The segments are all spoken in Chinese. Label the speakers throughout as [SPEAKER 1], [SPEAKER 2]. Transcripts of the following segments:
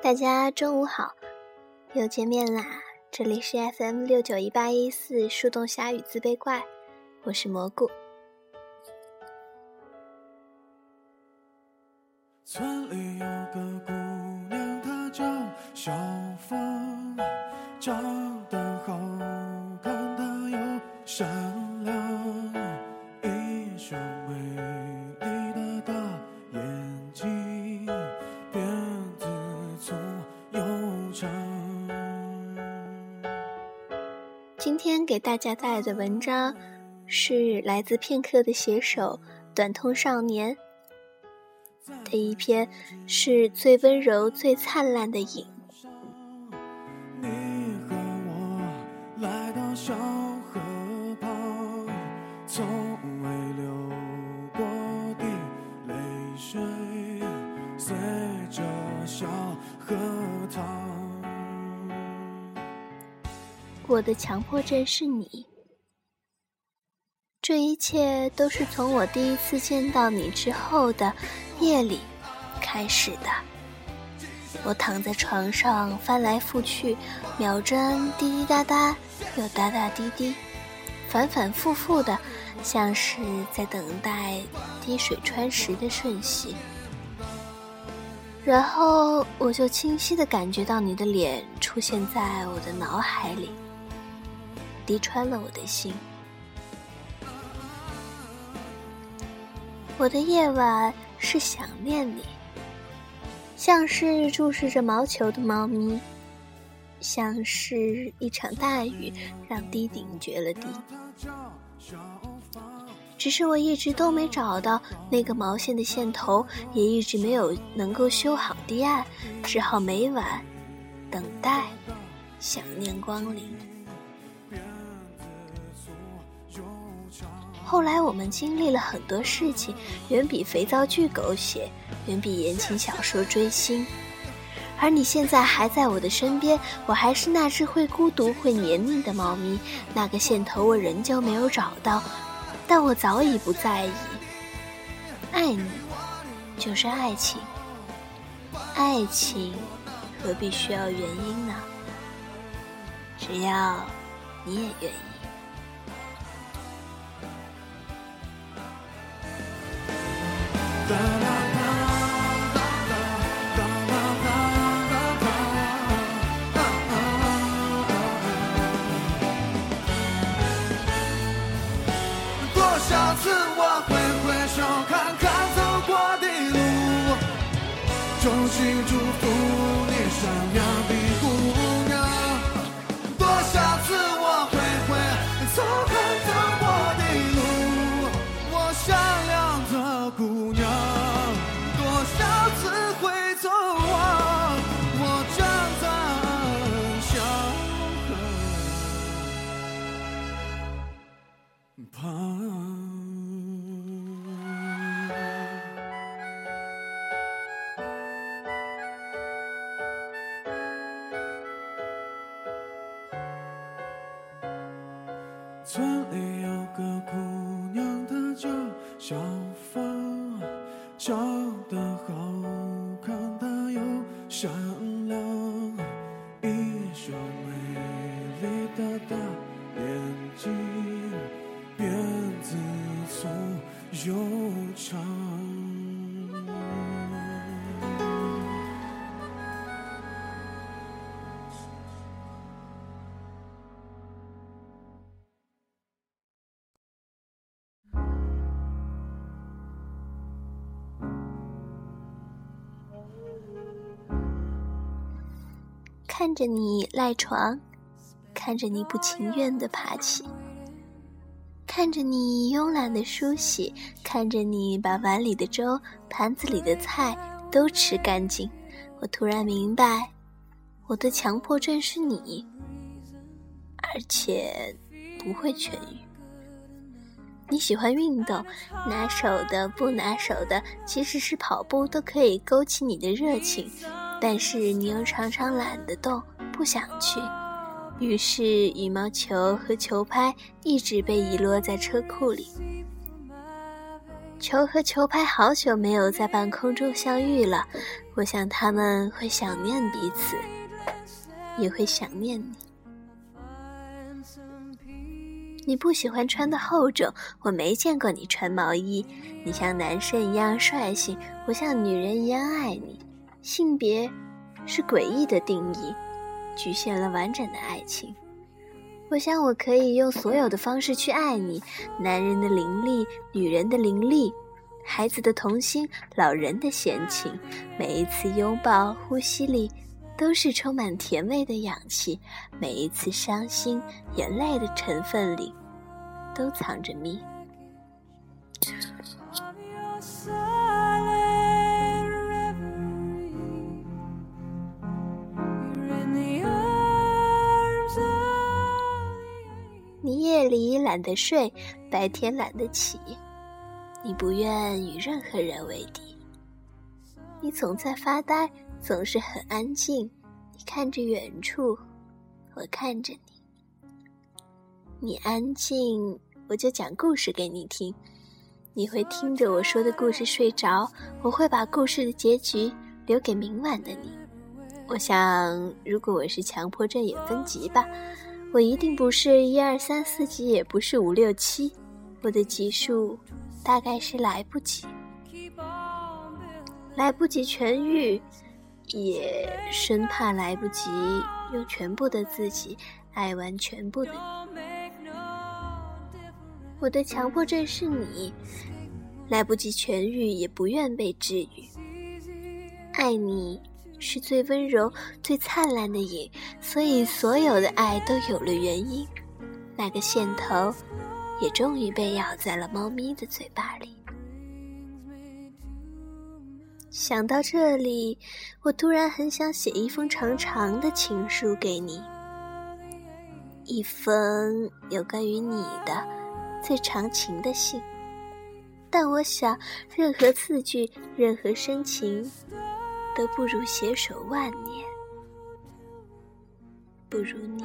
[SPEAKER 1] 大家中午好，又见面啦！这里是 FM 六九一八一四树洞侠与自卑怪，我是蘑菇。给大家带来的文章是来自片刻的写手短痛少年。的一篇是最温柔、最灿烂的影。我的强迫症是你，这一切都是从我第一次见到你之后的。夜里开始的，我躺在床上翻来覆去，秒针滴滴答答又答答滴滴，反反复复的，像是在等待滴水穿石的瞬息。然后我就清晰的感觉到你的脸出现在我的脑海里，滴穿了我的心。我的夜晚。是想念你，像是注视着毛球的猫咪，像是一场大雨让堤顶决了堤。只是我一直都没找到那个毛线的线头，也一直没有能够修好堤岸，只好每晚等待，想念光临。后来我们经历了很多事情，远比肥皂剧狗血，远比言情小说追星。而你现在还在我的身边，我还是那只会孤独、会黏腻的猫咪。那个线头我仍旧没有找到，但我早已不在意。爱你，就是爱情。爱情何必需要原因呢？只要你也愿意。下次我挥挥手看看走过的路，衷心祝福你生又看着你赖床，看着你不情愿的爬起，看着你慵懒的梳洗，看着你把碗里的粥、盘子里的菜都吃干净，我突然明白，我的强迫症是你，而且不会痊愈。你喜欢运动，拿手的、不拿手的，即使是跑步都可以勾起你的热情。但是你又常常懒得动，不想去，于是羽毛球和球拍一直被遗落在车库里。球和球拍好久没有在半空中相遇了，我想他们会想念彼此，也会想念你。你不喜欢穿的厚重，我没见过你穿毛衣。你像男生一样率性，我像女人一样爱你。性别是诡异的定义，局限了完整的爱情。我想，我可以用所有的方式去爱你：男人的凌厉，女人的凌厉，孩子的童心，老人的闲情。每一次拥抱、呼吸里，都是充满甜味的氧气；每一次伤心、眼泪的成分里，都藏着蜜。你夜里懒得睡，白天懒得起。你不愿与任何人为敌。你总在发呆，总是很安静。你看着远处，我看着你。你安静，我就讲故事给你听。你会听着我说的故事睡着，我会把故事的结局留给明晚的你。我想，如果我是强迫症，也分级吧。我一定不是一二三四级，也不是五六七，我的级数大概是来不及，来不及痊愈，也生怕来不及用全部的自己爱完全部的你。我的强迫症是你，来不及痊愈，也不愿被治愈，爱你。是最温柔、最灿烂的影，所以所有的爱都有了原因。那个线头，也终于被咬在了猫咪的嘴巴里。想到这里，我突然很想写一封长长的情书给你，一封有关于你的最长情的信。但我想，任何字句，任何深情。都不如携手万年，不如你。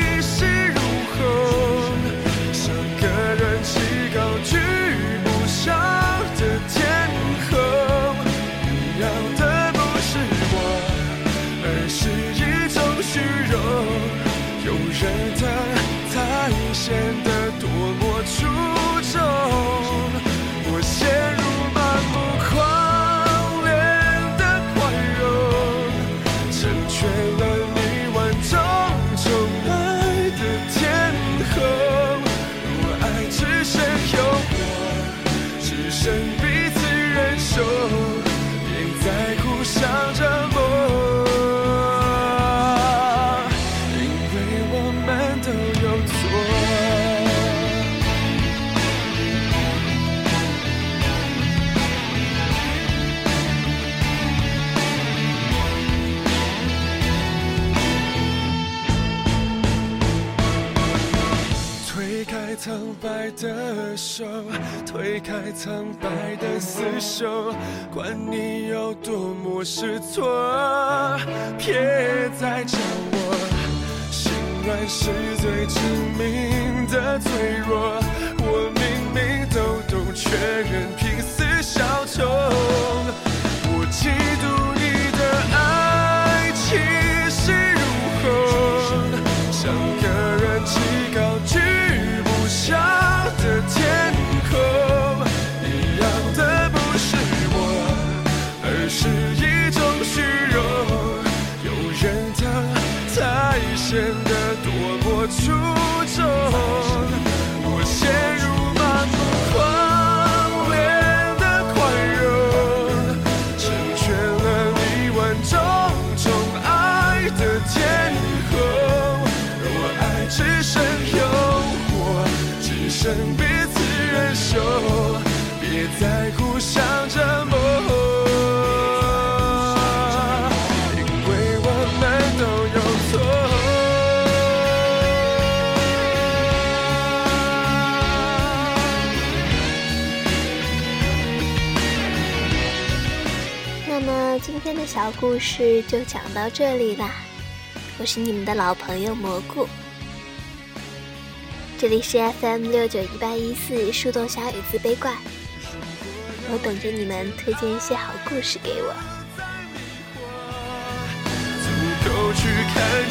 [SPEAKER 2] 推开苍白的手，推开苍白的厮守，管你有多么失措，别再叫我心软是最致命的脆弱，我明明都懂，却仍拼死效忠，
[SPEAKER 1] 今天的小故事就讲到这里啦，我是你们的老朋友蘑菇，这里是 FM 六九一八一四树洞小雨自卑怪，我等着你们推荐一些好故事给我。
[SPEAKER 2] 足够去看清所有是非对